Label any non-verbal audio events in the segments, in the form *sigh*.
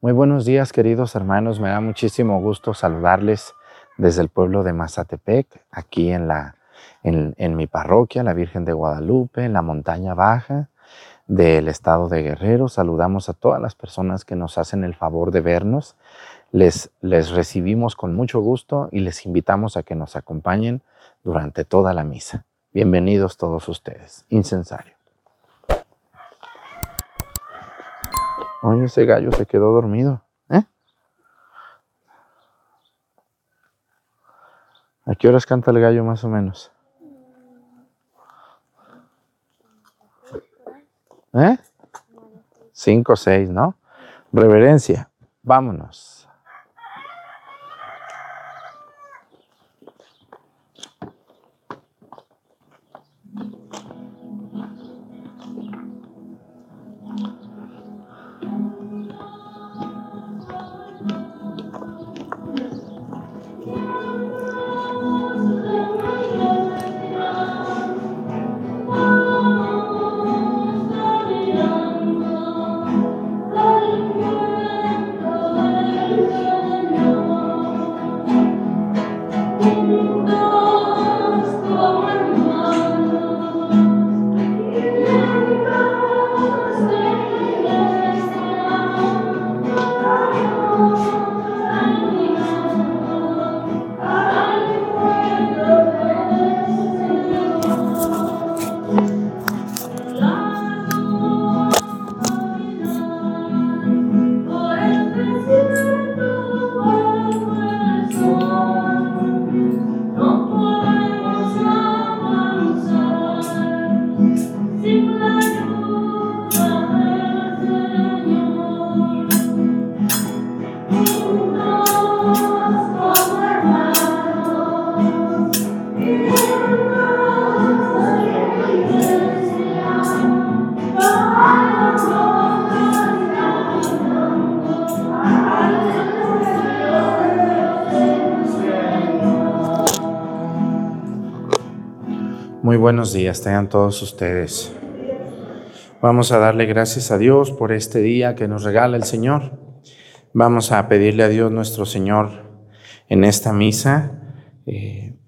Muy buenos días, queridos hermanos. Me da muchísimo gusto saludarles desde el pueblo de Mazatepec, aquí en, la, en, en mi parroquia, la Virgen de Guadalupe, en la montaña baja del estado de Guerrero. Saludamos a todas las personas que nos hacen el favor de vernos. Les, les recibimos con mucho gusto y les invitamos a que nos acompañen durante toda la misa. Bienvenidos todos ustedes. Incensario. Oye, ese gallo se quedó dormido. ¿eh? ¿A qué horas canta el gallo más o menos? ¿Eh? Cinco o seis, ¿no? Reverencia. Vámonos. Buenos días, tengan todos ustedes. Vamos a darle gracias a Dios por este día que nos regala el Señor. Vamos a pedirle a Dios nuestro Señor en esta misa eh,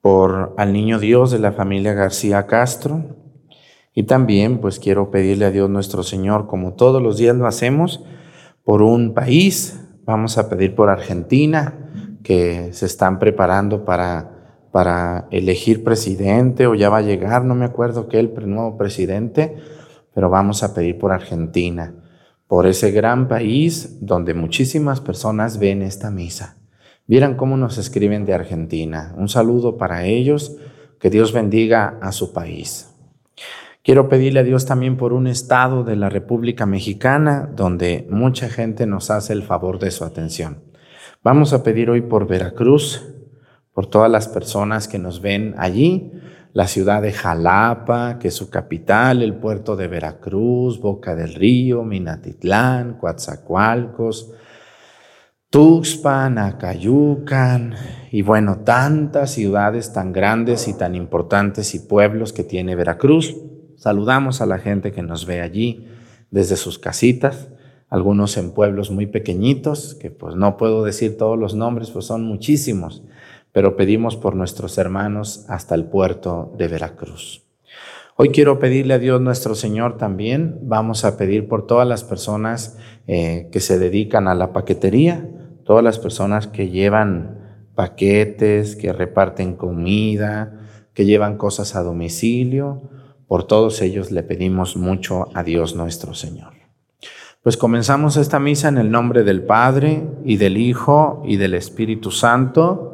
por al niño Dios de la familia García Castro. Y también pues quiero pedirle a Dios nuestro Señor, como todos los días lo hacemos, por un país. Vamos a pedir por Argentina, que se están preparando para para elegir presidente o ya va a llegar, no me acuerdo que el nuevo presidente, pero vamos a pedir por Argentina, por ese gran país donde muchísimas personas ven esta misa. Vieran cómo nos escriben de Argentina. Un saludo para ellos, que Dios bendiga a su país. Quiero pedirle a Dios también por un estado de la República Mexicana donde mucha gente nos hace el favor de su atención. Vamos a pedir hoy por Veracruz, por todas las personas que nos ven allí, la ciudad de Jalapa, que es su capital, el puerto de Veracruz, Boca del Río, Minatitlán, Coatzacoalcos, Tuxpan, Acayucan y bueno, tantas ciudades tan grandes y tan importantes y pueblos que tiene Veracruz. Saludamos a la gente que nos ve allí desde sus casitas, algunos en pueblos muy pequeñitos, que pues no puedo decir todos los nombres, pues son muchísimos pero pedimos por nuestros hermanos hasta el puerto de Veracruz. Hoy quiero pedirle a Dios nuestro Señor también, vamos a pedir por todas las personas eh, que se dedican a la paquetería, todas las personas que llevan paquetes, que reparten comida, que llevan cosas a domicilio, por todos ellos le pedimos mucho a Dios nuestro Señor. Pues comenzamos esta misa en el nombre del Padre y del Hijo y del Espíritu Santo.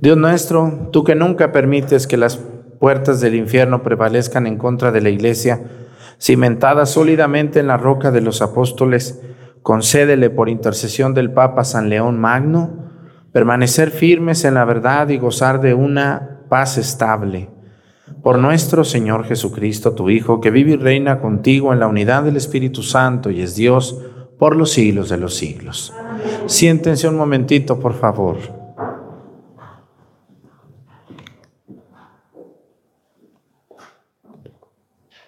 Dios nuestro, tú que nunca permites que las puertas del infierno prevalezcan en contra de la iglesia, cimentada sólidamente en la roca de los apóstoles, concédele por intercesión del Papa San León Magno, permanecer firmes en la verdad y gozar de una paz estable. Por nuestro Señor Jesucristo, tu Hijo, que vive y reina contigo en la unidad del Espíritu Santo y es Dios por los siglos de los siglos. Siéntense un momentito, por favor.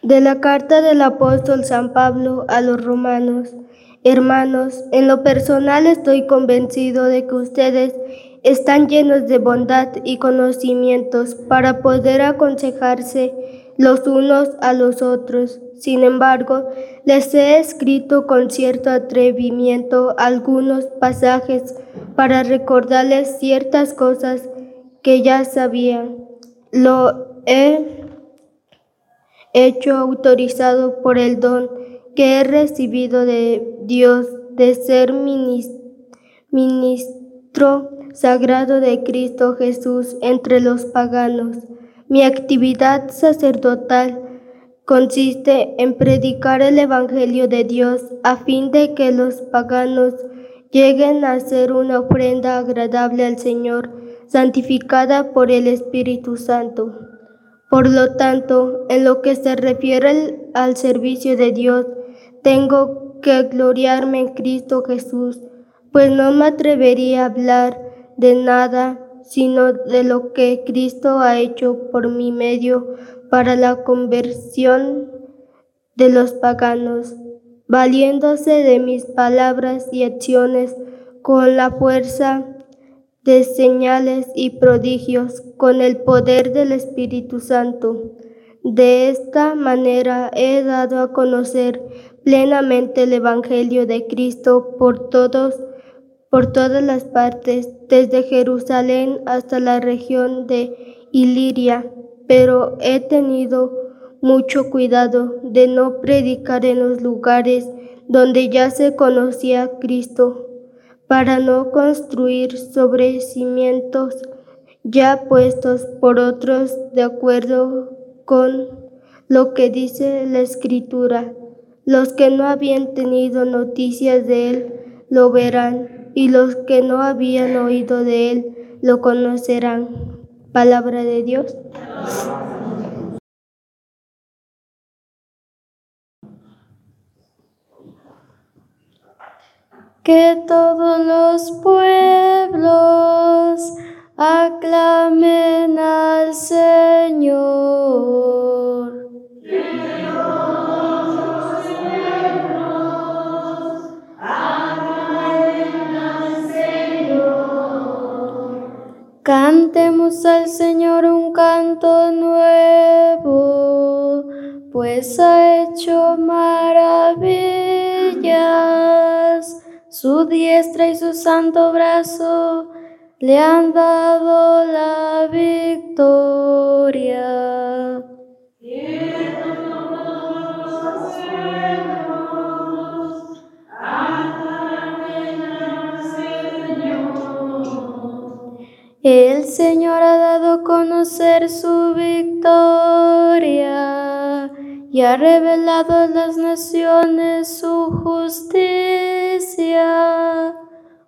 De la carta del apóstol San Pablo a los romanos. Hermanos, en lo personal estoy convencido de que ustedes están llenos de bondad y conocimientos para poder aconsejarse los unos a los otros. Sin embargo, les he escrito con cierto atrevimiento algunos pasajes para recordarles ciertas cosas que ya sabían. Lo he hecho autorizado por el don que he recibido de Dios de ser ministro sagrado de Cristo Jesús entre los paganos. Mi actividad sacerdotal consiste en predicar el Evangelio de Dios a fin de que los paganos lleguen a ser una ofrenda agradable al Señor, santificada por el Espíritu Santo. Por lo tanto, en lo que se refiere al servicio de Dios, tengo que gloriarme en Cristo Jesús, pues no me atrevería a hablar de nada sino de lo que Cristo ha hecho por mi medio para la conversión de los paganos, valiéndose de mis palabras y acciones con la fuerza de señales y prodigios, con el poder del Espíritu Santo. De esta manera he dado a conocer plenamente el Evangelio de Cristo por todos por todas las partes, desde Jerusalén hasta la región de Iliria, pero he tenido mucho cuidado de no predicar en los lugares donde ya se conocía Cristo, para no construir sobre cimientos ya puestos por otros de acuerdo con lo que dice la Escritura. Los que no habían tenido noticias de él lo verán, y los que no habían oído de él lo conocerán. Palabra de Dios. Que todos los pueblos aclamen al Señor. Cantemos al Señor un canto nuevo, pues ha hecho maravillas. Su diestra y su santo brazo le han dado la victoria. El Señor ha dado a conocer su victoria y ha revelado a las naciones su justicia.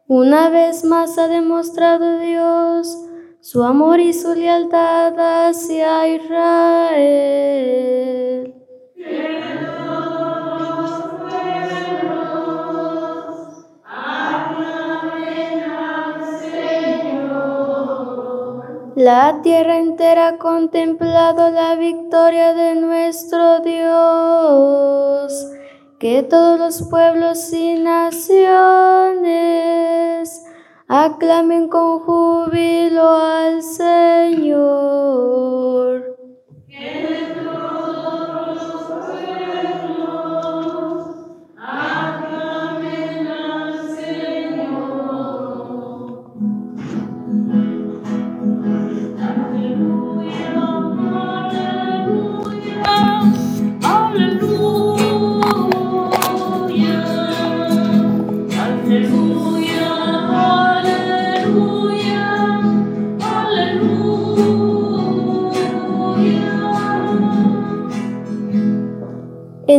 Una vez más ha demostrado Dios su amor y su lealtad hacia Israel. La tierra entera ha contemplado la victoria de nuestro Dios. Que todos los pueblos y naciones aclamen con júbilo al Señor.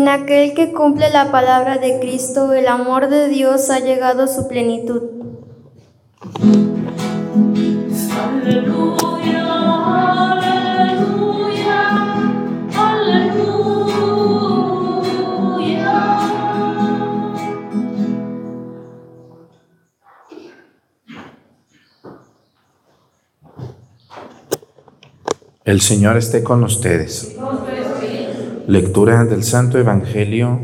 En aquel que cumple la palabra de Cristo, el amor de Dios ha llegado a su plenitud. El Señor esté con ustedes. Lectura del Santo Evangelio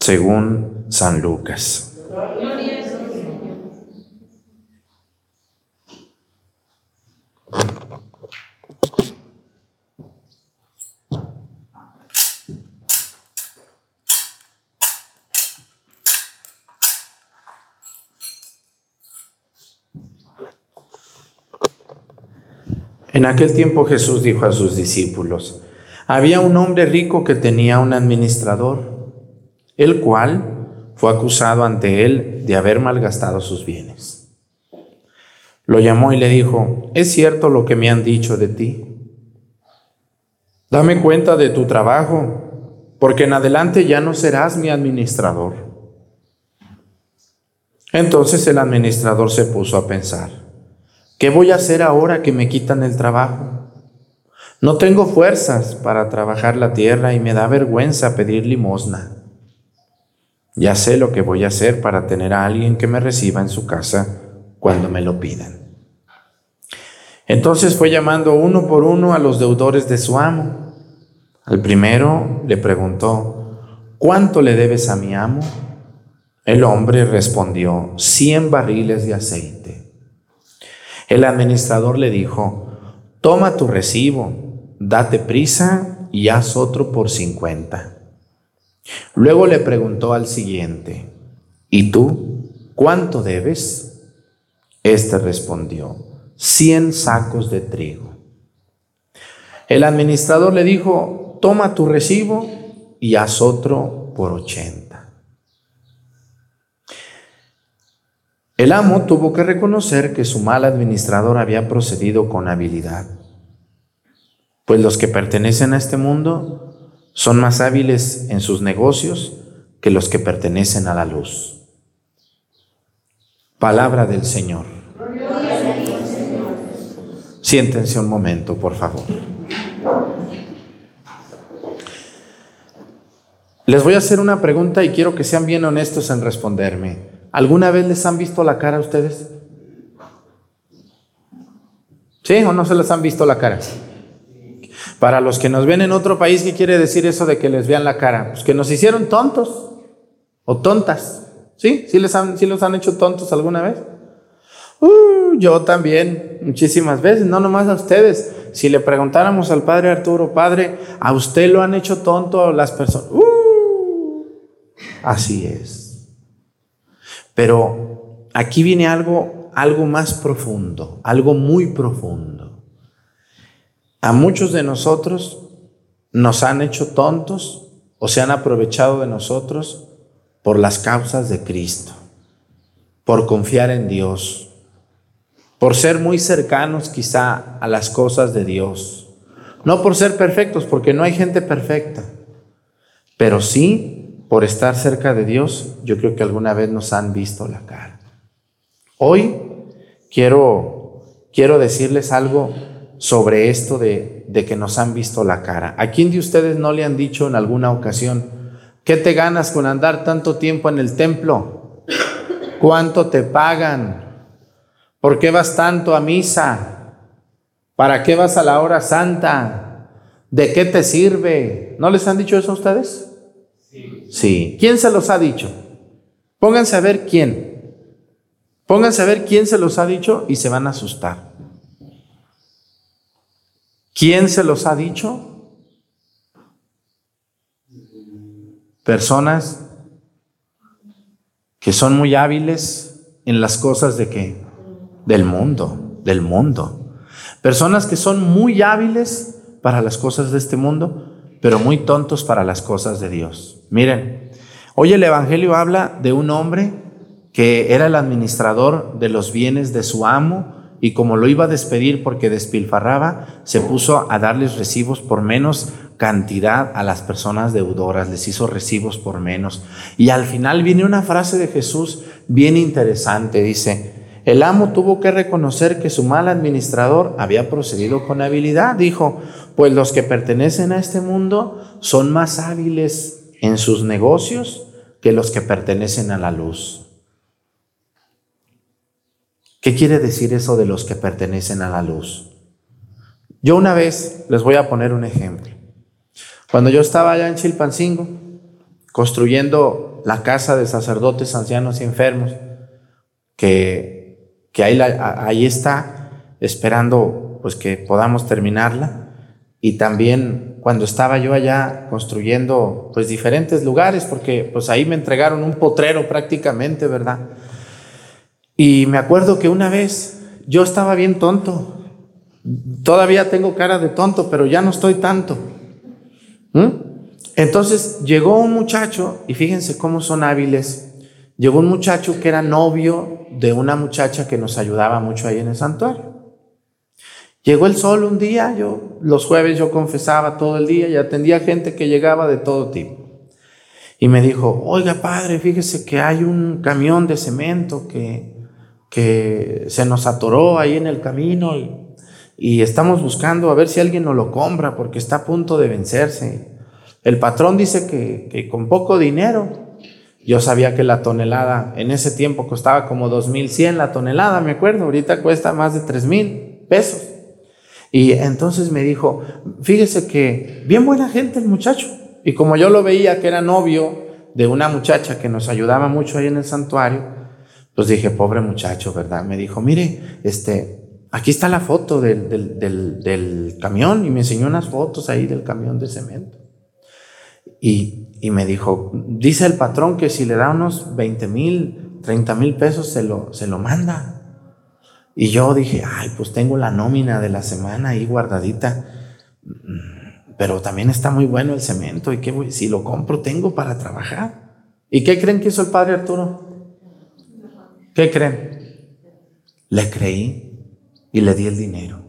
según San Lucas. En aquel tiempo Jesús dijo a sus discípulos, había un hombre rico que tenía un administrador, el cual fue acusado ante él de haber malgastado sus bienes. Lo llamó y le dijo, ¿es cierto lo que me han dicho de ti? Dame cuenta de tu trabajo, porque en adelante ya no serás mi administrador. Entonces el administrador se puso a pensar, ¿qué voy a hacer ahora que me quitan el trabajo? No tengo fuerzas para trabajar la tierra y me da vergüenza pedir limosna. Ya sé lo que voy a hacer para tener a alguien que me reciba en su casa cuando me lo pidan. Entonces fue llamando uno por uno a los deudores de su amo. Al primero le preguntó, ¿cuánto le debes a mi amo? El hombre respondió, cien barriles de aceite. El administrador le dijo, toma tu recibo date prisa y haz otro por cincuenta. Luego le preguntó al siguiente, ¿y tú cuánto debes? Este respondió, cien sacos de trigo. El administrador le dijo, toma tu recibo y haz otro por ochenta. El amo tuvo que reconocer que su mal administrador había procedido con habilidad pues los que pertenecen a este mundo son más hábiles en sus negocios que los que pertenecen a la luz. Palabra del Señor. Siéntense un momento, por favor. Les voy a hacer una pregunta y quiero que sean bien honestos en responderme. ¿Alguna vez les han visto la cara a ustedes? ¿Sí o no se les han visto la cara? Para los que nos ven en otro país, ¿qué quiere decir eso de que les vean la cara? Pues que nos hicieron tontos o tontas. ¿Sí? ¿Sí, les han, sí los han hecho tontos alguna vez? Uh, yo también, muchísimas veces, no nomás a ustedes. Si le preguntáramos al padre Arturo, padre, ¿a usted lo han hecho tonto las personas? Uh, así es. Pero aquí viene algo, algo más profundo, algo muy profundo. A muchos de nosotros nos han hecho tontos o se han aprovechado de nosotros por las causas de Cristo, por confiar en Dios, por ser muy cercanos quizá a las cosas de Dios, no por ser perfectos, porque no hay gente perfecta, pero sí, por estar cerca de Dios, yo creo que alguna vez nos han visto la cara. Hoy quiero, quiero decirles algo sobre esto de, de que nos han visto la cara. ¿A quién de ustedes no le han dicho en alguna ocasión, ¿qué te ganas con andar tanto tiempo en el templo? ¿Cuánto te pagan? ¿Por qué vas tanto a misa? ¿Para qué vas a la hora santa? ¿De qué te sirve? ¿No les han dicho eso a ustedes? Sí. sí. ¿Quién se los ha dicho? Pónganse a ver quién. Pónganse a ver quién se los ha dicho y se van a asustar. ¿Quién se los ha dicho? Personas que son muy hábiles en las cosas de qué? Del mundo, del mundo. Personas que son muy hábiles para las cosas de este mundo, pero muy tontos para las cosas de Dios. Miren, hoy el Evangelio habla de un hombre que era el administrador de los bienes de su amo y como lo iba a despedir porque despilfarraba, se puso a darles recibos por menos cantidad a las personas deudoras, les hizo recibos por menos. Y al final viene una frase de Jesús bien interesante, dice, el amo tuvo que reconocer que su mal administrador había procedido con habilidad, dijo, pues los que pertenecen a este mundo son más hábiles en sus negocios que los que pertenecen a la luz. ¿Qué quiere decir eso de los que pertenecen a la luz? Yo una vez les voy a poner un ejemplo. Cuando yo estaba allá en Chilpancingo, construyendo la casa de sacerdotes, ancianos y enfermos, que, que ahí, ahí está, esperando pues que podamos terminarla, y también cuando estaba yo allá construyendo pues diferentes lugares, porque pues ahí me entregaron un potrero prácticamente, ¿verdad? Y me acuerdo que una vez yo estaba bien tonto. Todavía tengo cara de tonto, pero ya no estoy tanto. ¿Mm? Entonces llegó un muchacho, y fíjense cómo son hábiles. Llegó un muchacho que era novio de una muchacha que nos ayudaba mucho ahí en el santuario. Llegó el sol un día, yo los jueves yo confesaba todo el día y atendía gente que llegaba de todo tipo. Y me dijo, oiga padre, fíjese que hay un camión de cemento que, que se nos atoró ahí en el camino y, estamos buscando a ver si alguien nos lo compra porque está a punto de vencerse. El patrón dice que, que con poco dinero, yo sabía que la tonelada en ese tiempo costaba como 2.100 la tonelada, me acuerdo, ahorita cuesta más de 3.000 pesos. Y entonces me dijo, fíjese que bien buena gente el muchacho. Y como yo lo veía que era novio de una muchacha que nos ayudaba mucho ahí en el santuario, pues dije, pobre muchacho, ¿verdad? Me dijo, mire, este, aquí está la foto del, del, camión y me enseñó unas fotos ahí del camión de cemento. Y, y, me dijo, dice el patrón que si le da unos 20 mil, 30 mil pesos, se lo, se lo manda. Y yo dije, ay, pues tengo la nómina de la semana ahí guardadita, pero también está muy bueno el cemento y que si lo compro tengo para trabajar. ¿Y qué creen que hizo el padre Arturo? ¿Qué creen? Le creí y le di el dinero.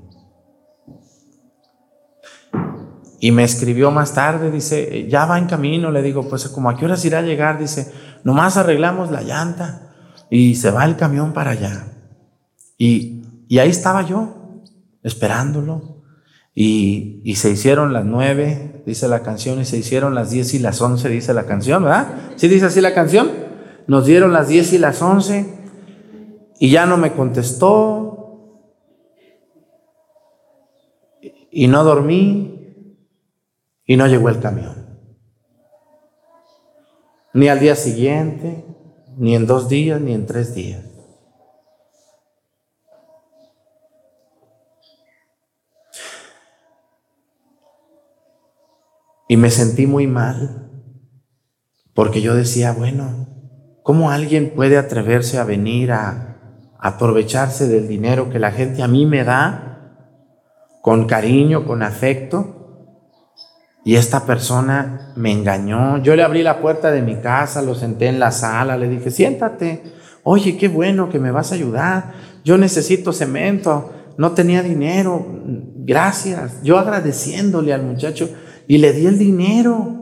Y me escribió más tarde, dice, ya va en camino, le digo, pues como a qué horas irá a llegar, dice, nomás arreglamos la llanta y se va el camión para allá. Y, y ahí estaba yo, esperándolo. Y, y, se hicieron las nueve, dice la canción, y se hicieron las diez y las once, dice la canción, ¿verdad? ¿Sí dice así la canción? Nos dieron las diez y las once. Y ya no me contestó. Y no dormí. Y no llegó el camión. Ni al día siguiente, ni en dos días, ni en tres días. Y me sentí muy mal, porque yo decía, bueno, ¿cómo alguien puede atreverse a venir a aprovecharse del dinero que la gente a mí me da con cariño, con afecto. Y esta persona me engañó. Yo le abrí la puerta de mi casa, lo senté en la sala, le dije, siéntate. Oye, qué bueno que me vas a ayudar. Yo necesito cemento. No tenía dinero. Gracias. Yo agradeciéndole al muchacho y le di el dinero.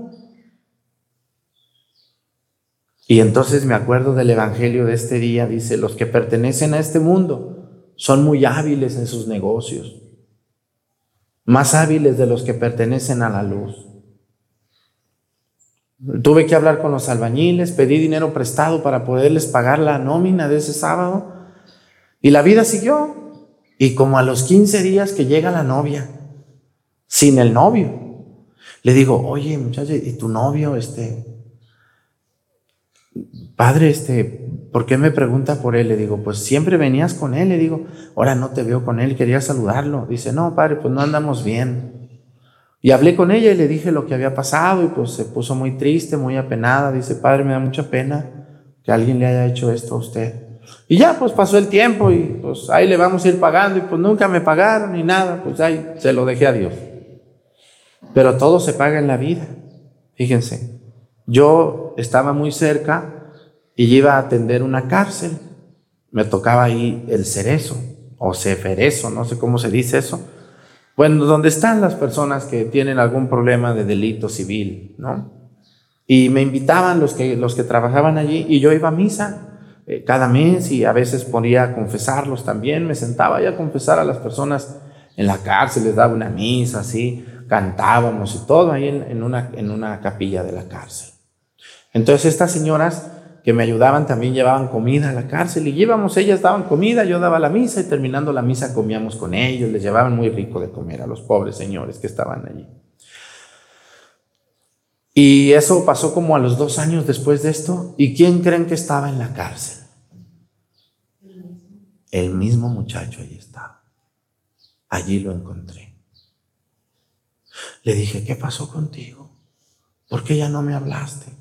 Y entonces me acuerdo del Evangelio de este día, dice, los que pertenecen a este mundo son muy hábiles en sus negocios, más hábiles de los que pertenecen a la luz. Tuve que hablar con los albañiles, pedí dinero prestado para poderles pagar la nómina de ese sábado y la vida siguió. Y como a los 15 días que llega la novia, sin el novio, le digo, oye muchacho, ¿y tu novio, este, padre, este, ¿por qué me pregunta por él? Le digo, pues siempre venías con él. Le digo, ahora no te veo con él, quería saludarlo. Dice, no, padre, pues no andamos bien. Y hablé con ella y le dije lo que había pasado y pues se puso muy triste, muy apenada. Dice, padre, me da mucha pena que alguien le haya hecho esto a usted. Y ya, pues pasó el tiempo y pues ahí le vamos a ir pagando y pues nunca me pagaron ni nada, pues ahí se lo dejé a Dios. Pero todo se paga en la vida. Fíjense, yo estaba muy cerca y iba a atender una cárcel. Me tocaba ahí el cerezo o ceferezo, no sé cómo se dice eso. Bueno, donde están las personas que tienen algún problema de delito civil, ¿no? Y me invitaban los que, los que trabajaban allí y yo iba a misa eh, cada mes y a veces ponía a confesarlos también. Me sentaba ya a confesar a las personas en la cárcel, les daba una misa, así, cantábamos y todo ahí en, una, en una capilla de la cárcel. Entonces estas señoras que me ayudaban también llevaban comida a la cárcel y llevamos, ellas daban comida, yo daba la misa y terminando la misa comíamos con ellos, les llevaban muy rico de comer a los pobres señores que estaban allí. Y eso pasó como a los dos años después de esto. ¿Y quién creen que estaba en la cárcel? El mismo muchacho allí estaba. Allí lo encontré. Le dije, ¿qué pasó contigo? ¿Por qué ya no me hablaste?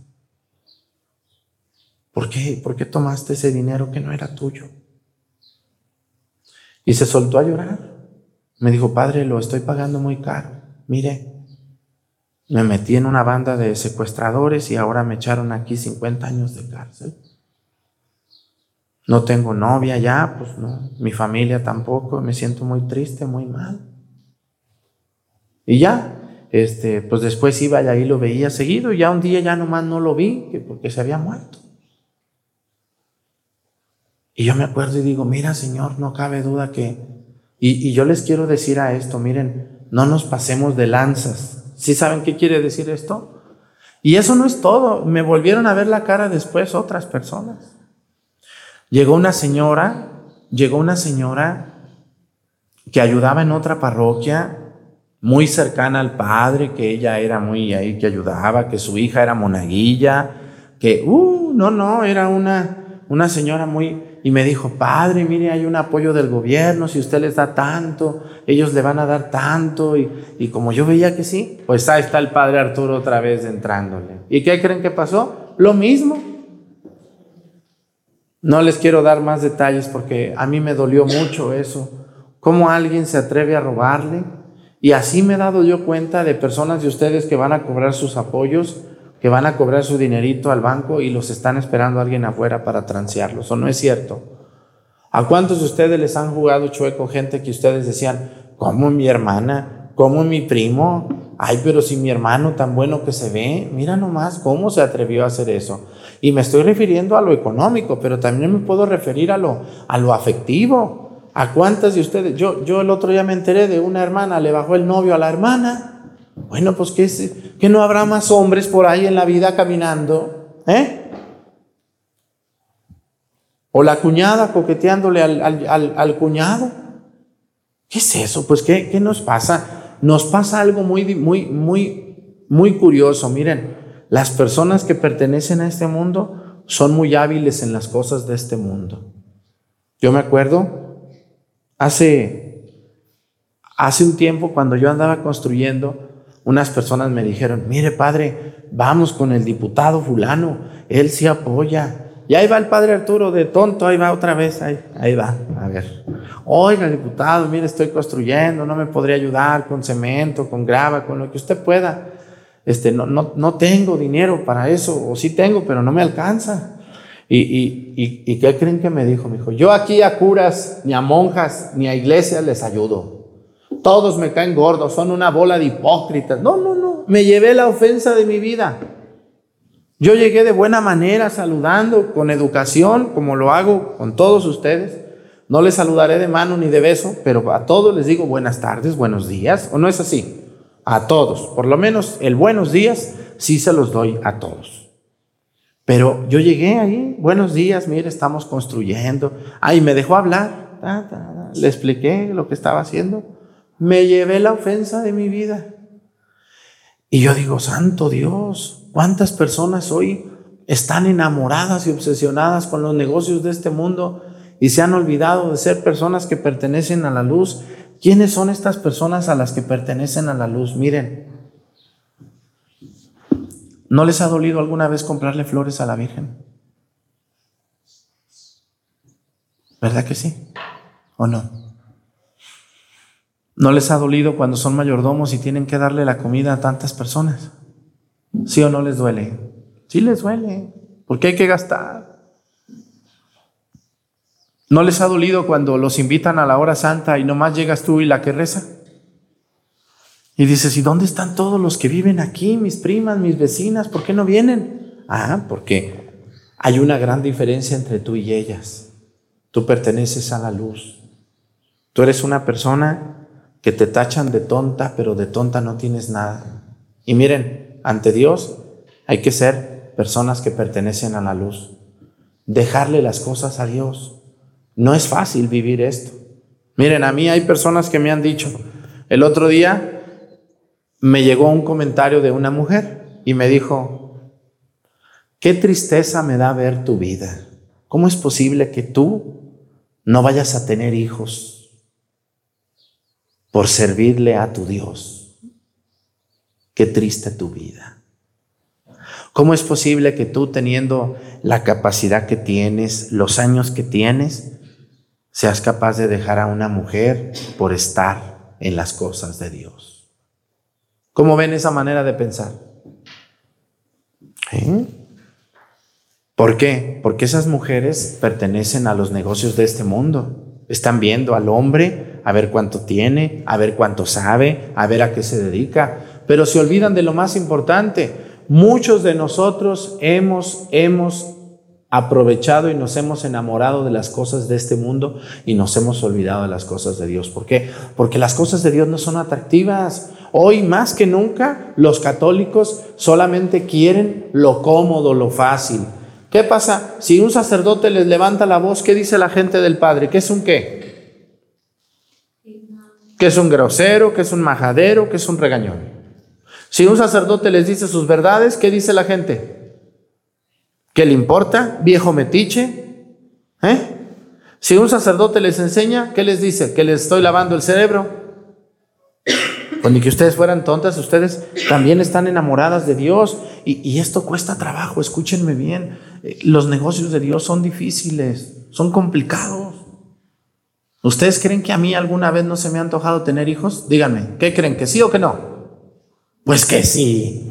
¿Por qué? ¿Por qué tomaste ese dinero que no era tuyo? Y se soltó a llorar. Me dijo, padre, lo estoy pagando muy caro. Mire, me metí en una banda de secuestradores y ahora me echaron aquí 50 años de cárcel. No tengo novia ya, pues no, mi familia tampoco, me siento muy triste, muy mal. Y ya, este, pues después iba y ahí lo veía seguido y ya un día ya nomás no lo vi porque se había muerto. Y yo me acuerdo y digo, mira Señor, no cabe duda que... Y, y yo les quiero decir a esto, miren, no nos pasemos de lanzas. ¿Sí saben qué quiere decir esto? Y eso no es todo. Me volvieron a ver la cara después otras personas. Llegó una señora, llegó una señora que ayudaba en otra parroquia, muy cercana al padre, que ella era muy ahí, que ayudaba, que su hija era monaguilla, que, uh, no, no, era una, una señora muy, y me dijo, padre, mire, hay un apoyo del gobierno, si usted les da tanto, ellos le van a dar tanto. Y, como yo veía que sí, pues ahí está el padre Arturo otra vez entrándole. ¿Y qué creen que pasó? Lo mismo. No les quiero dar más detalles porque a mí me dolió mucho eso. ¿Cómo alguien se atreve a robarle? Y así me he dado yo cuenta de personas de ustedes que van a cobrar sus apoyos van a cobrar su dinerito al banco y los están esperando alguien afuera para transearlos. ¿O no es cierto? ¿A cuántos de ustedes les han jugado chueco gente que ustedes decían, como mi hermana, como mi primo? Ay, pero si mi hermano tan bueno que se ve, mira nomás cómo se atrevió a hacer eso. Y me estoy refiriendo a lo económico, pero también me puedo referir a lo, a lo afectivo. ¿A cuántas de ustedes? Yo, yo el otro día me enteré de una hermana, le bajó el novio a la hermana. Bueno, pues que, que no habrá más hombres por ahí en la vida caminando, ¿eh? O la cuñada coqueteándole al, cuñado. ¿Qué es eso? Pues ¿qué, ¿qué, nos pasa? Nos pasa algo muy, muy, muy, muy curioso. Miren, las personas que pertenecen a este mundo son muy hábiles en las cosas de este mundo. Yo me acuerdo, hace, hace un tiempo cuando yo andaba construyendo, unas personas me dijeron, mire padre, vamos con el diputado fulano, él sí apoya. Y ahí va el padre Arturo de tonto, ahí va otra vez, ahí, ahí va, a ver. Oiga, diputado, mire, estoy construyendo, no me podría ayudar con cemento, con grava, con lo que usted pueda. Este, no, no, no tengo dinero para eso, o sí tengo, pero no me alcanza. ¿Y, y, y, y qué creen que me dijo? Me dijo, yo aquí a curas, ni a monjas, ni a iglesias les ayudo todos me caen gordos, son una bola de hipócritas. No, no, no, me llevé la ofensa de mi vida. Yo llegué de buena manera saludando, con educación, como lo hago con todos ustedes. No les saludaré de mano ni de beso, pero a todos les digo buenas tardes, buenos días, ¿o no es así? A todos, por lo menos el buenos días sí se los doy a todos. Pero yo llegué ahí, buenos días, mire, estamos construyendo. Ay, me dejó hablar, le expliqué lo que estaba haciendo. Me llevé la ofensa de mi vida. Y yo digo, santo Dios, ¿cuántas personas hoy están enamoradas y obsesionadas con los negocios de este mundo y se han olvidado de ser personas que pertenecen a la luz? ¿Quiénes son estas personas a las que pertenecen a la luz? Miren, ¿no les ha dolido alguna vez comprarle flores a la Virgen? ¿Verdad que sí? ¿O no? ¿No les ha dolido cuando son mayordomos y tienen que darle la comida a tantas personas? ¿Sí o no les duele? Sí les duele, porque hay que gastar. ¿No les ha dolido cuando los invitan a la hora santa y nomás llegas tú y la que reza? Y dices, ¿y dónde están todos los que viven aquí, mis primas, mis vecinas? ¿Por qué no vienen? Ah, porque hay una gran diferencia entre tú y ellas. Tú perteneces a la luz. Tú eres una persona que te tachan de tonta, pero de tonta no tienes nada. Y miren, ante Dios hay que ser personas que pertenecen a la luz. Dejarle las cosas a Dios. No es fácil vivir esto. Miren, a mí hay personas que me han dicho, el otro día me llegó un comentario de una mujer y me dijo, qué tristeza me da ver tu vida. ¿Cómo es posible que tú no vayas a tener hijos? Por servirle a tu Dios. Qué triste tu vida. ¿Cómo es posible que tú teniendo la capacidad que tienes, los años que tienes, seas capaz de dejar a una mujer por estar en las cosas de Dios? ¿Cómo ven esa manera de pensar? ¿Eh? ¿Por qué? Porque esas mujeres pertenecen a los negocios de este mundo. Están viendo al hombre a ver cuánto tiene, a ver cuánto sabe, a ver a qué se dedica, pero se olvidan de lo más importante. Muchos de nosotros hemos, hemos aprovechado y nos hemos enamorado de las cosas de este mundo y nos hemos olvidado de las cosas de Dios. ¿Por qué? Porque las cosas de Dios no son atractivas. Hoy más que nunca los católicos solamente quieren lo cómodo, lo fácil. ¿Qué pasa? Si un sacerdote les levanta la voz, ¿qué dice la gente del Padre? ¿Qué es un qué? Que es un grosero, que es un majadero, que es un regañón. Si un sacerdote les dice sus verdades, ¿qué dice la gente? ¿Qué le importa? Viejo metiche. ¿Eh? Si un sacerdote les enseña, ¿qué les dice? Que les estoy lavando el cerebro. Pues ni que ustedes fueran tontas, ustedes también están enamoradas de Dios. Y, y esto cuesta trabajo, escúchenme bien. Eh, los negocios de Dios son difíciles, son complicados. ¿Ustedes creen que a mí alguna vez no se me ha antojado tener hijos? Díganme, ¿qué creen? ¿Que sí o que no? Pues que sí.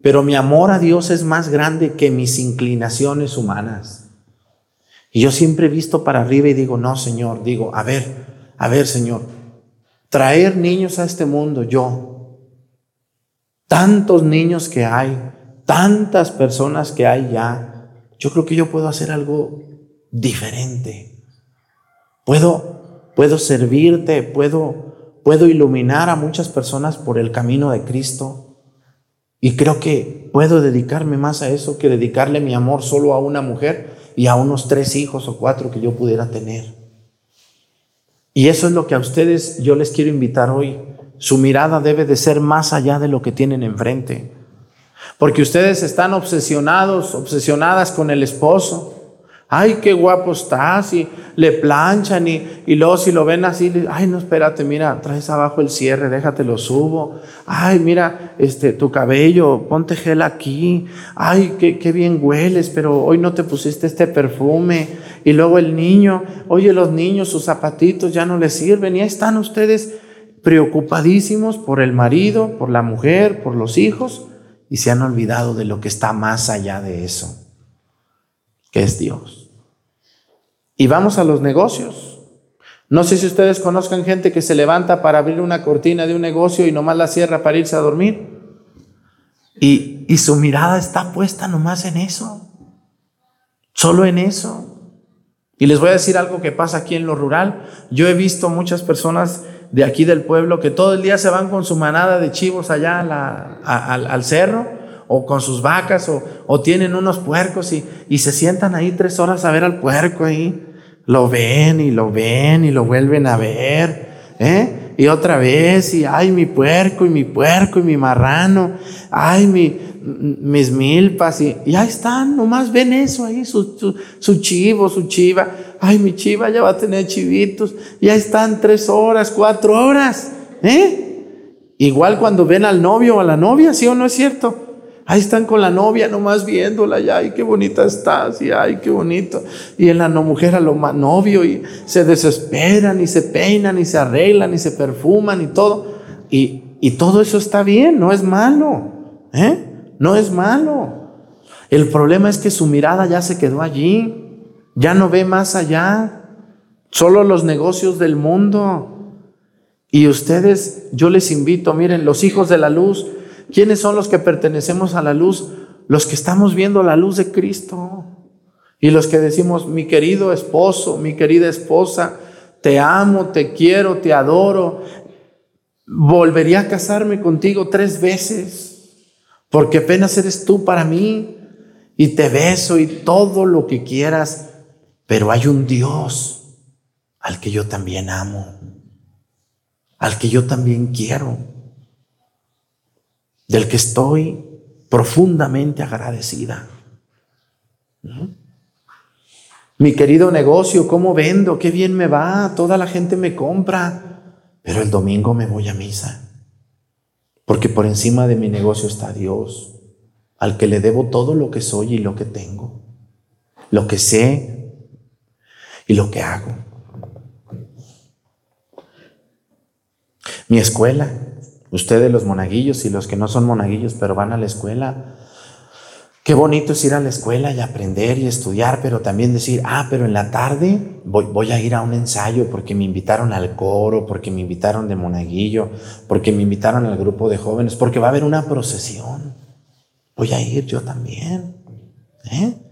Pero mi amor a Dios es más grande que mis inclinaciones humanas. Y yo siempre he visto para arriba y digo, no, Señor, digo, a ver, a ver, Señor, traer niños a este mundo, yo, tantos niños que hay, tantas personas que hay ya, yo creo que yo puedo hacer algo diferente. Puedo, puedo servirte, puedo, puedo iluminar a muchas personas por el camino de Cristo. Y creo que puedo dedicarme más a eso que dedicarle mi amor solo a una mujer y a unos tres hijos o cuatro que yo pudiera tener. Y eso es lo que a ustedes yo les quiero invitar hoy. Su mirada debe de ser más allá de lo que tienen enfrente. Porque ustedes están obsesionados, obsesionadas con el esposo, ay, qué guapo estás, y le planchan, y, y luego si lo ven así, ay, no, espérate, mira, traes abajo el cierre, déjate lo subo, ay, mira, este, tu cabello, ponte gel aquí, ay, qué, qué bien hueles, pero hoy no te pusiste este perfume, y luego el niño, oye, los niños, sus zapatitos ya no les sirven, y ahí están ustedes preocupadísimos por el marido, por la mujer, por los hijos, y se han olvidado de lo que está más allá de eso es Dios. Y vamos a los negocios. No sé si ustedes conozcan gente que se levanta para abrir una cortina de un negocio y nomás la cierra para irse a dormir. Y, y su mirada está puesta nomás en eso, solo en eso. Y les voy a decir algo que pasa aquí en lo rural. Yo he visto muchas personas de aquí del pueblo que todo el día se van con su manada de chivos allá al, cerro o con sus vacas o, tienen unos puercos y, y, se sientan ahí tres horas a ver al puerco ahí. Lo ven y lo ven y lo vuelven a ver. ¿eh? y otra vez, y ay, mi puerco, y mi puerco, y mi marrano, ay, mi, mis milpas, y, y ahí están, nomás ven eso ahí, su, su, chivo, su chiva, ay, mi chiva ya va a tener chivitos, y ahí están tres horas, cuatro horas, ¿eh? Igual cuando ven al novio o a la novia, ¿sí o no es cierto? Ahí están con la novia nomás viéndola, y ay, qué bonita estás, y ay, qué bonito. Y en la no mujer a lo novio, y se desesperan, y se peinan, y se arreglan, y se perfuman, y todo. Y, y todo eso está bien, no es malo, ¿eh? No es malo. El problema es que su mirada ya se quedó allí, ya no ve más allá, solo los negocios del mundo. Y ustedes, yo les invito, miren, los hijos de la luz, ¿Quiénes son los que pertenecemos a la luz? Los que estamos viendo la luz de Cristo. Y los que decimos, mi querido esposo, mi querida esposa, te amo, te quiero, te adoro. Volvería a casarme contigo tres veces, porque apenas eres tú para mí. Y te beso y todo lo que quieras. Pero hay un Dios al que yo también amo, al que yo también quiero del que estoy profundamente agradecida. Mi querido negocio, ¿cómo vendo? Qué bien me va, toda la gente me compra, pero el domingo me voy a misa, porque por encima de mi negocio está Dios, al que le debo todo lo que soy y lo que tengo, lo que sé y lo que hago. Mi escuela, Ustedes los monaguillos y los que no son monaguillos pero van a la escuela. Qué bonito es ir a la escuela y aprender y estudiar, pero también decir, ah, pero en la tarde voy, a ir a un ensayo porque me invitaron al coro, porque me invitaron de monaguillo, porque me invitaron al grupo de jóvenes, porque va a haber una procesión. Voy a ir yo también. ¿eh?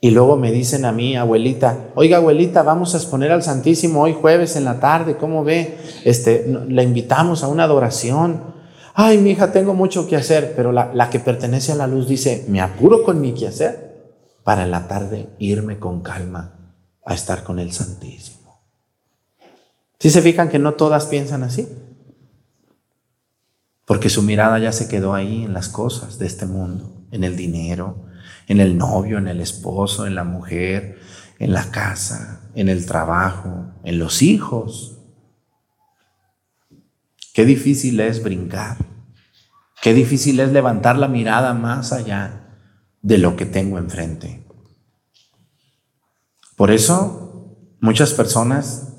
Y luego me dicen a mí, abuelita, oiga abuelita, vamos a exponer al Santísimo hoy jueves en la tarde, ¿cómo ve? Este, la invitamos a una adoración. Ay, mi hija, tengo mucho que hacer, pero la, la que pertenece a la luz dice, me apuro con mi quehacer para en la tarde irme con calma a estar con el Santísimo. ¿Sí se fijan que no todas piensan así? Porque su mirada ya se quedó ahí en las cosas de este mundo, en el dinero, en el novio, en el esposo, en la mujer, en la casa, en el trabajo, en los hijos. Qué difícil es brincar. Qué difícil es levantar la mirada más allá de lo que tengo enfrente. Por eso muchas personas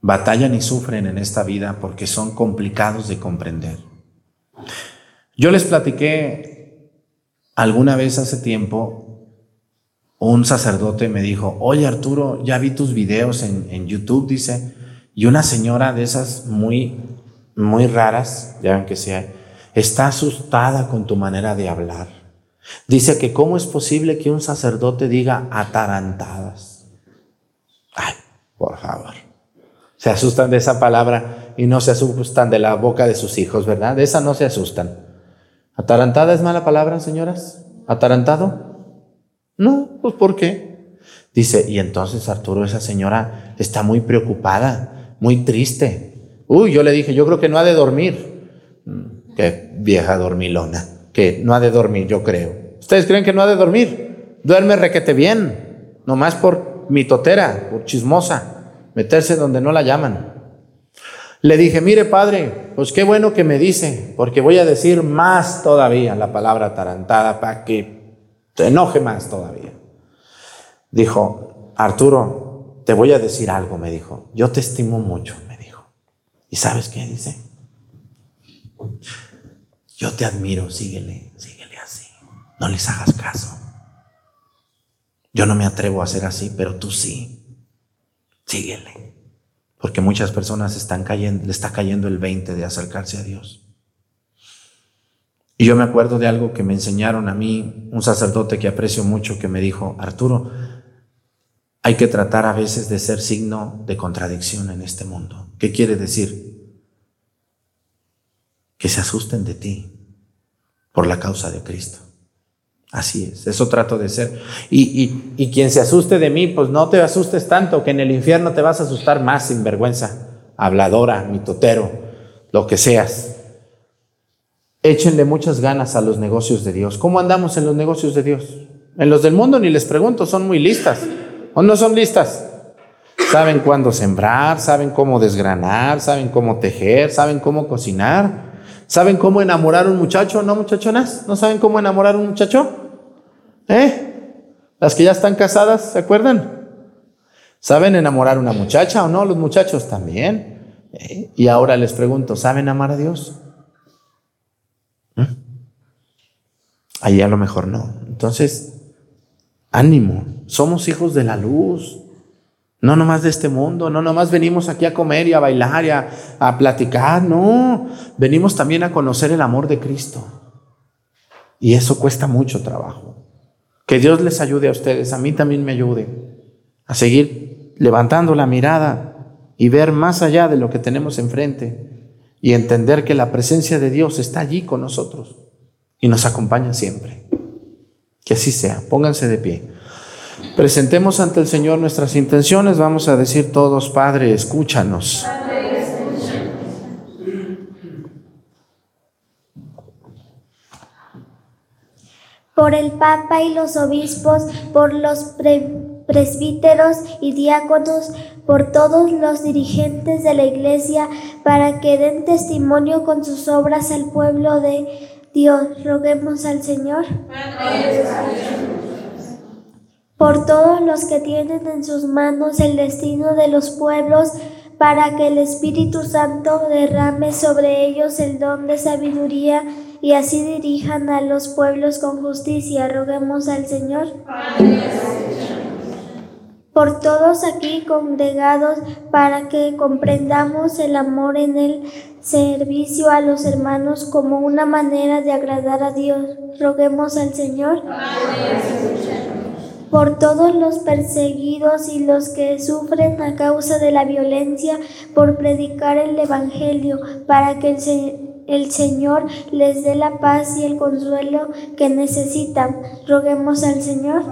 batallan y sufren en esta vida porque son complicados de comprender. Yo les platiqué Alguna vez hace tiempo, un sacerdote me dijo, oye Arturo, ya vi tus videos en, YouTube, dice, y una señora de esas muy, muy raras, ya ven que sea, está asustada con tu manera de hablar. Dice que cómo es posible que un sacerdote diga atarantadas. Ay, por favor. Se asustan de esa palabra y no se asustan de la boca de sus hijos, ¿verdad? De esa no se asustan. ¿Atarantada es mala palabra, señoras? ¿Atarantado? No, pues ¿por qué? Dice, y entonces Arturo, esa señora está muy preocupada, muy triste. Uy, yo le dije, yo creo que no ha de dormir. Mm, qué vieja dormilona, que no ha de dormir, yo creo. ¿Ustedes creen que no ha de dormir? Duerme requete bien, nomás por mitotera, por chismosa, meterse donde no la llaman. Le dije, mire padre, pues qué bueno que me dice, porque voy a decir más todavía la palabra tarantada para que te enoje más todavía. Dijo, Arturo, te voy a decir algo, me dijo. Yo te estimo mucho, me dijo. ¿Y sabes qué dice? Yo te admiro, síguele, síguele así. No les hagas caso. Yo no me atrevo a hacer así, pero tú sí. Síguele. Porque muchas personas están cayendo, le está cayendo el 20 de acercarse a Dios. Y yo me acuerdo de algo que me enseñaron a mí, un sacerdote que aprecio mucho, que me dijo, Arturo, hay que tratar a veces de ser signo de contradicción en este mundo. ¿Qué quiere decir? Que se asusten de ti por la causa de Cristo. Así es, eso trato de ser. Y, y, quien se asuste de mí, pues no te asustes tanto, que en el infierno te vas a asustar más sin vergüenza, habladora, mitotero, lo que seas. Échenle muchas ganas a los negocios de Dios. ¿Cómo andamos en los negocios de Dios? En los del mundo ni les pregunto, son muy listas. ¿O no son listas? Saben cuándo sembrar, saben cómo desgranar, saben cómo tejer, saben cómo cocinar, saben cómo enamorar a un muchacho, ¿no muchachonas? ¿No saben cómo enamorar a un muchacho? ¿Eh? Las que ya están casadas, ¿se acuerdan? ¿Saben enamorar a una muchacha o no? Los muchachos también. ¿Eh? Y ahora les pregunto, ¿saben amar a Dios? Ahí a lo mejor no. Entonces, ánimo, somos hijos de la luz. No nomás de este mundo, no nomás venimos aquí a comer y a bailar y a, a platicar, no, venimos también a conocer el amor de Cristo. Y eso cuesta mucho trabajo. Que Dios les ayude a ustedes, a mí también me ayude a seguir levantando la mirada y ver más allá de lo que tenemos enfrente y entender que la presencia de Dios está allí con nosotros y nos acompaña siempre. Que así sea. Pónganse de pie. Presentemos ante el Señor nuestras intenciones. Vamos a decir todos, Padre, escúchanos. Por el Papa y los obispos, por los presbíteros y diáconos, por todos los dirigentes de la Iglesia, para que den testimonio con sus obras al pueblo de Dios, roguemos al Señor. Por todos los que tienen en sus manos el destino de los pueblos, para que el Espíritu Santo derrame sobre ellos el don de sabiduría y así dirijan a los pueblos con justicia. Roguemos al Señor. Por todos aquí congregados, para que comprendamos el amor en el servicio a los hermanos como una manera de agradar a Dios. Roguemos al Señor. Por todos los perseguidos y los que sufren a causa de la violencia, por predicar el Evangelio, para que el, Señor les dé la paz y el consuelo que necesitan. Roguemos al Señor.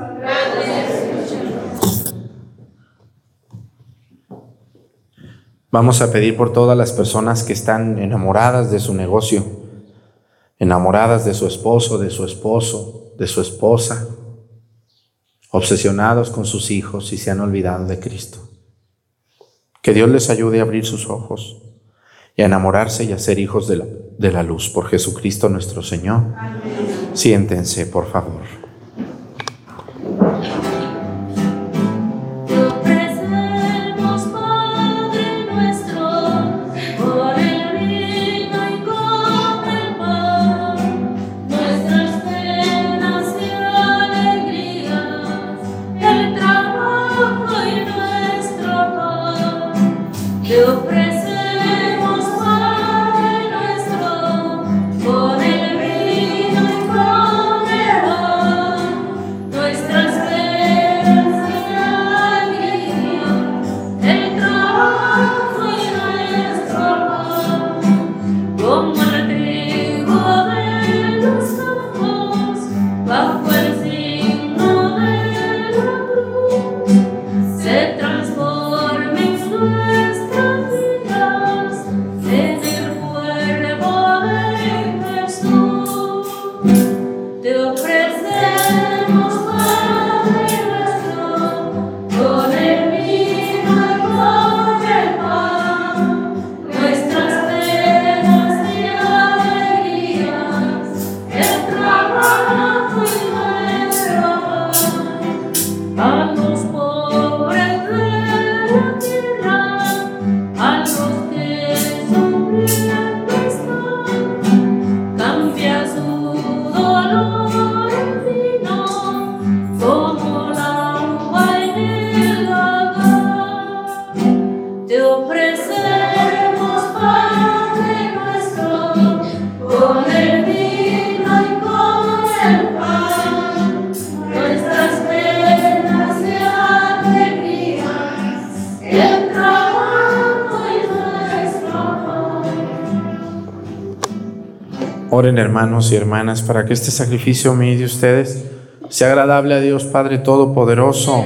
Vamos a pedir por todas las personas que están enamoradas de su negocio, enamoradas de su esposo, de su esposo, de su esposa, obsesionados con sus hijos y se han olvidado de Cristo. Que Dios les ayude a abrir sus ojos y a enamorarse y a ser hijos de la, de la luz por Jesucristo nuestro Señor. Siéntense, por favor. Hermanos y hermanas para que este sacrificio mío de ustedes sea agradable a Dios Padre Todopoderoso.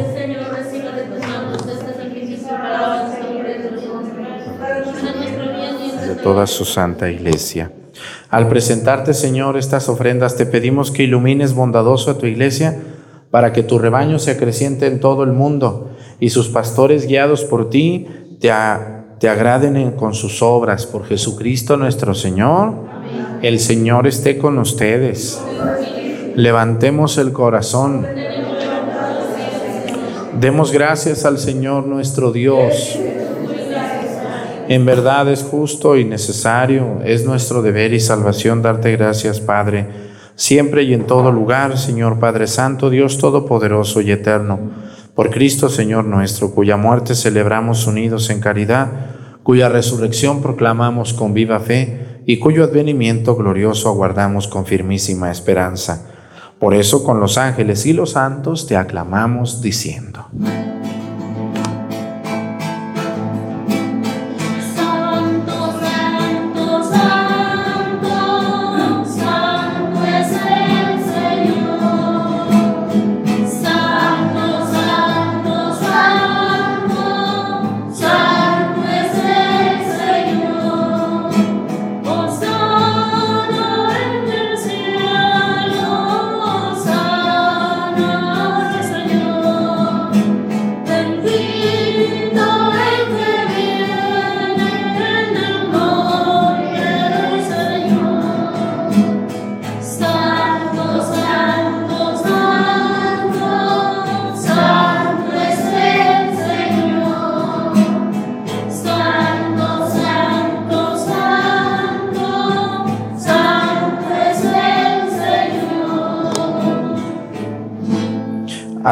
De toda su santa iglesia. Al presentarte, Señor, estas ofrendas, te pedimos que ilumines bondadoso a tu iglesia para que tu rebaño se acreciente en todo el mundo y sus pastores guiados por ti te, te agraden con sus obras. Por Jesucristo nuestro Señor. El Señor esté con ustedes. Levantemos el corazón. Demos gracias al Señor nuestro Dios. En verdad es justo y necesario, es nuestro deber y salvación darte gracias, Padre, siempre y en todo lugar, Señor Padre Santo, Dios Todopoderoso y Eterno, por Cristo Señor nuestro, cuya muerte celebramos unidos en caridad, cuya resurrección proclamamos con viva fe y cuyo advenimiento glorioso aguardamos con firmísima esperanza. Por eso con los ángeles y los santos te aclamamos diciendo.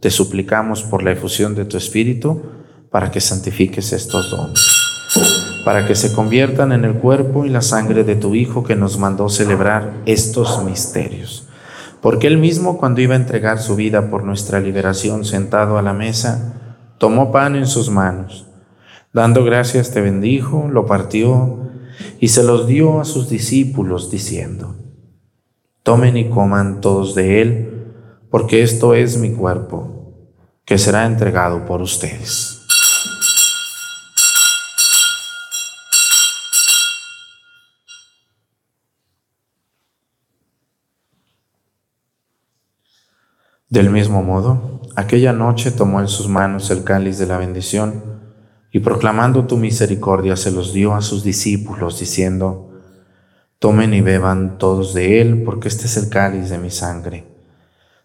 te suplicamos por la efusión de tu Espíritu para que santifiques estos dones, para que se conviertan en el cuerpo y la sangre de tu Hijo que nos mandó celebrar estos misterios. Porque él mismo cuando iba a entregar su vida por nuestra liberación sentado a la mesa, tomó pan en sus manos, dando gracias te bendijo, lo partió y se los dio a sus discípulos diciendo, tomen y coman todos de él, porque esto es mi cuerpo, que será entregado por ustedes. Del mismo modo, aquella noche tomó en sus manos el cáliz de la bendición y proclamando tu misericordia se los dio a sus discípulos, diciendo, Tomen y beban todos de él, porque este es el cáliz de mi sangre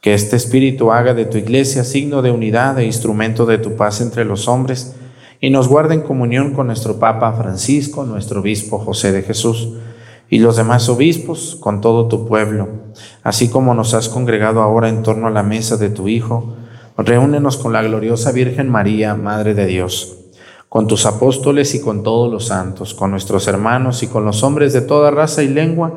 que este Espíritu haga de tu iglesia signo de unidad e instrumento de tu paz entre los hombres y nos guarde en comunión con nuestro Papa Francisco, nuestro Obispo José de Jesús y los demás obispos, con todo tu pueblo, así como nos has congregado ahora en torno a la mesa de tu Hijo, reúnenos con la gloriosa Virgen María, Madre de Dios, con tus apóstoles y con todos los santos, con nuestros hermanos y con los hombres de toda raza y lengua,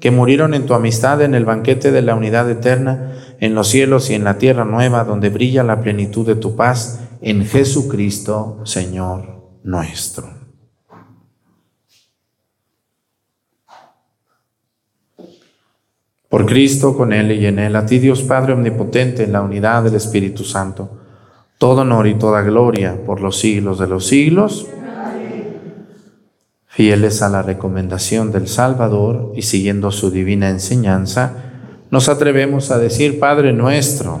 que murieron en tu amistad en el banquete de la unidad eterna, en los cielos y en la tierra nueva, donde brilla la plenitud de tu paz, en Jesucristo, Señor nuestro. Por Cristo, con Él y en Él, a ti Dios Padre Omnipotente, en la unidad del Espíritu Santo, todo honor y toda gloria por los siglos de los siglos. Fieles a la recomendación del Salvador y siguiendo su divina enseñanza, nos atrevemos a decir, Padre nuestro,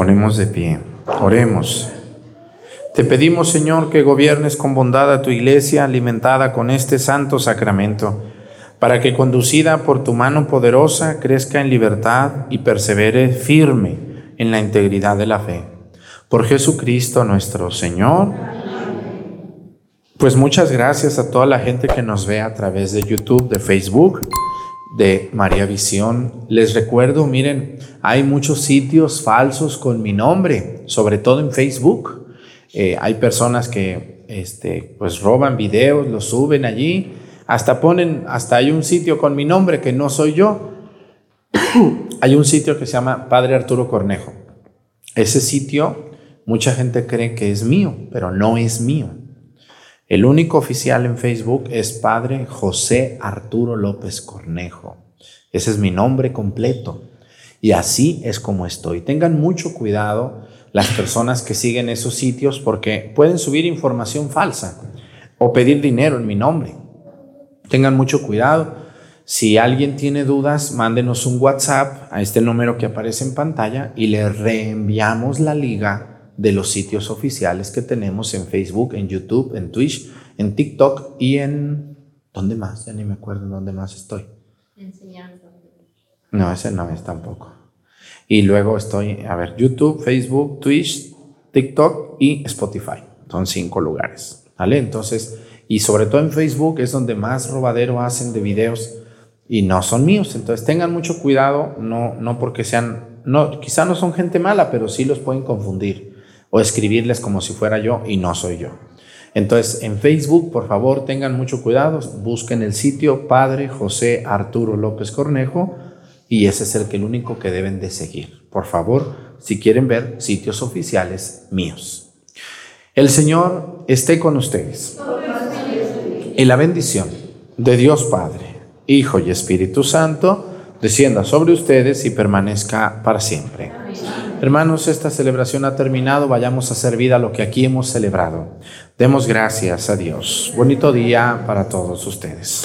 Ponemos de pie. Oremos. Te pedimos, Señor, que gobiernes con bondad a tu iglesia alimentada con este santo sacramento, para que conducida por tu mano poderosa crezca en libertad y persevere firme en la integridad de la fe. Por Jesucristo nuestro Señor. Pues muchas gracias a toda la gente que nos ve a través de YouTube, de Facebook, de María Visión. Les recuerdo, miren, hay muchos sitios falsos con mi nombre, sobre todo en Facebook. Eh, hay personas que este, pues roban videos, los suben allí, hasta ponen, hasta hay un sitio con mi nombre que no soy yo. *clears throat* hay un sitio que se llama Padre Arturo Cornejo. Ese sitio, mucha gente cree que es mío, pero no es mío. El único oficial en Facebook es Padre José Arturo López Cornejo. Ese es mi nombre completo. Y así es como estoy. Tengan mucho cuidado las personas que siguen esos sitios porque pueden subir información falsa o pedir dinero en mi nombre. Tengan mucho cuidado. Si alguien tiene dudas, mándenos un WhatsApp a este número que aparece en pantalla y le reenviamos la liga de los sitios oficiales que tenemos en Facebook, en YouTube, en Twitch, en TikTok y en... ¿Dónde más? Ya ni me acuerdo dónde más estoy. Enseñanza. No, ese no es tampoco. Y luego estoy, a ver, YouTube, Facebook, Twitch, TikTok y Spotify. Son cinco lugares. ¿Vale? Entonces, y sobre todo en Facebook es donde más robadero hacen de videos y no son míos. Entonces tengan mucho cuidado, no, no porque sean, no, quizá no son gente mala, pero sí los pueden confundir o escribirles como si fuera yo y no soy yo. Entonces, en Facebook, por favor, tengan mucho cuidado, busquen el sitio Padre José Arturo López Cornejo y ese es el, único que deben de seguir. Por favor, si quieren ver sitios oficiales míos. El Señor esté con ustedes. Y la bendición de Dios Padre, Hijo y Espíritu Santo descienda sobre ustedes y permanezca para siempre. Hermanos, esta celebración ha terminado, vayamos a hacer vida lo que aquí hemos celebrado. Demos gracias a Dios. Bonito día para todos ustedes.